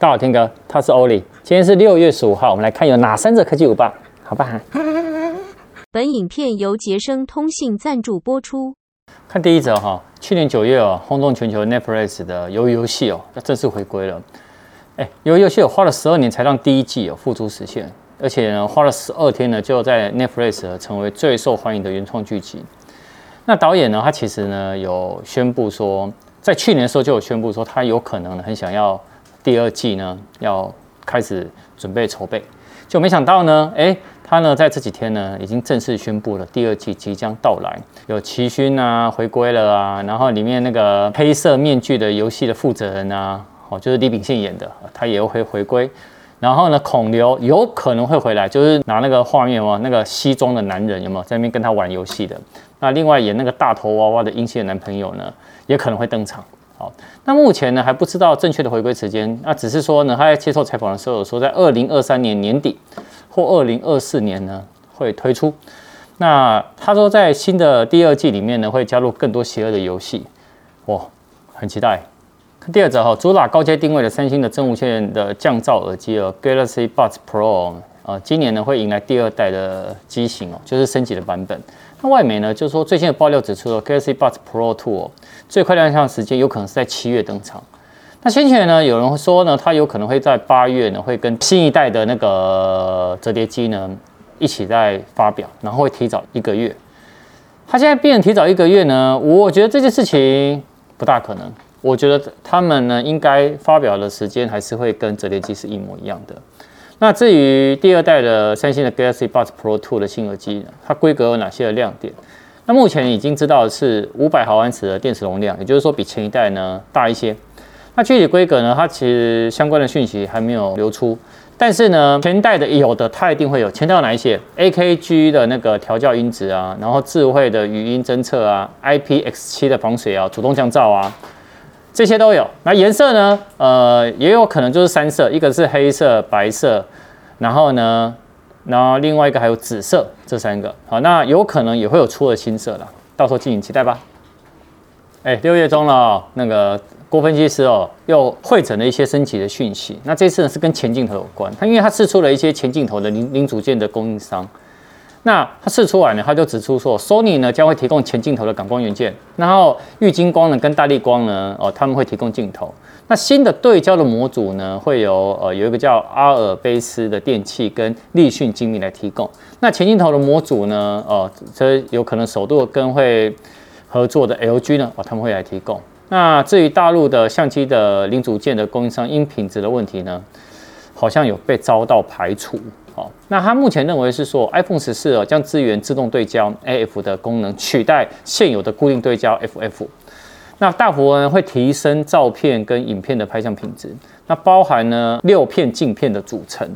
大家好，天哥，他是欧里。今天是六月十五号，我们来看有哪三则科技舞报，好吧？本影片由杰生通信赞助播出。看第一则哈，去年九月哦，轰动全球 Netflix 的鱿鱼游戏哦，要正式回归了。哎，鱿鱼游戏有花了十二年才让第一季哦付诸实现，而且呢，花了十二天呢，就在 Netflix 成为最受欢迎的原创剧集。那导演呢，他其实呢有宣布说，在去年的时候就有宣布说，他有可能很想要。第二季呢，要开始准备筹备，就没想到呢，哎，他呢在这几天呢，已经正式宣布了第二季即将到来，有奇勋啊回归了啊，然后里面那个黑色面具的游戏的负责人啊，哦，就是李秉宪演的，他也会回归，然后呢，孔刘有可能会回来，就是拿那个画面哦，那个西装的男人有没有在那边跟他玩游戏的？那另外演那个大头娃娃的英系男朋友呢，也可能会登场。好，那目前呢还不知道正确的回归时间，那只是说呢，他在接受采访的时候有说，在二零二三年年底或二零二四年呢会推出。那他说在新的第二季里面呢会加入更多邪恶的游戏，哇，很期待。第二则哈，主打高阶定位的三星的真无线的降噪耳机哦，Galaxy Buds Pro 啊，今年呢会迎来第二代的机型哦，就是升级的版本。那外媒呢，就说最近的爆料指出了 Galaxy Buds Pro 2最快亮相时间有可能是在七月登场。那先前呢，有人说呢，它有可能会在八月呢，会跟新一代的那个折叠机呢一起在发表，然后会提早一个月。它现在变成提早一个月呢，我觉得这件事情不大可能。我觉得他们呢，应该发表的时间还是会跟折叠机是一模一样的。那至于第二代的三星的 Galaxy Buds Pro 2的新耳机，它规格有哪些的亮点？那目前已经知道的是五百毫安时的电池容量，也就是说比前一代呢大一些。那具体规格呢，它其实相关的讯息还没有流出。但是呢，前代的有的它一定会有。前代有哪一些？AKG 的那个调校音质啊，然后智慧的语音侦测啊，IPX7 的防水啊，主动降噪啊。这些都有，那颜色呢？呃，也有可能就是三色，一个是黑色、白色，然后呢，然后另外一个还有紫色，这三个。好，那有可能也会有出了新色了，到时候敬请期待吧。哎，六月中了，那个郭分析师哦，又汇整了一些升级的讯息。那这次呢是跟前镜头有关，他因为他释出了一些前镜头的零零组件的供应商。那他试出来呢，他就指出说，Sony 呢将会提供前镜头的感光元件，然后玉晶光呢跟大力光呢，哦他们会提供镜头。那新的对焦的模组呢，会由呃有一个叫阿尔卑斯的电器跟立讯精密来提供。那前镜头的模组呢，哦这有可能首度跟会合作的 LG 呢，哦他们会来提供。那至于大陆的相机的零组件的供应商，因品质的问题呢，好像有被遭到排除。好，那他目前认为是说，iPhone 十四哦将支援自动对焦 AF 的功能，取代现有的固定对焦 FF。那大幅呢会提升照片跟影片的拍相品质。那包含呢六片镜片的组成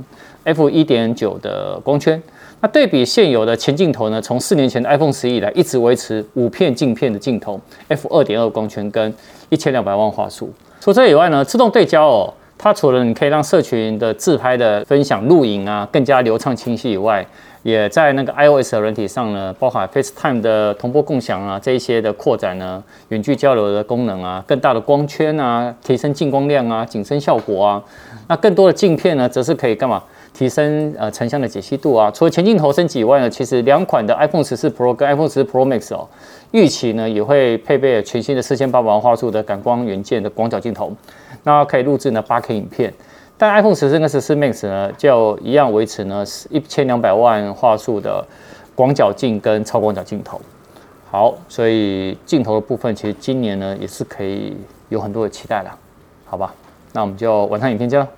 ，F 一点九的光圈。那对比现有的前镜头呢，从四年前的 iPhone 十一以来一直维持五片镜片的镜头，F 二点二光圈跟一千两百万画素。除此以外呢，自动对焦哦。它除了你可以让社群的自拍的分享、录影啊更加流畅清晰以外，也在那个 iOS 的软体上呢，包含 FaceTime 的同步共享啊这一些的扩展呢，远距交流的功能啊，更大的光圈啊，提升进光量啊，景深效果啊，那更多的镜片呢，则是可以干嘛？提升呃成像的解析度啊。除了前镜头升级以外呢，其实两款的 iPhone 十四 Pro 跟 iPhone 十四 Pro Max 哦，预期呢也会配备全新的四千八百万画素的感光元件的广角镜头。那可以录制呢八 K 影片，但 iPhone 十四跟十四 Max 呢就一样维持呢是一千两百万画素的广角镜跟超广角镜头。好，所以镜头的部分其实今年呢也是可以有很多的期待啦，好吧？那我们就晚上影片见了。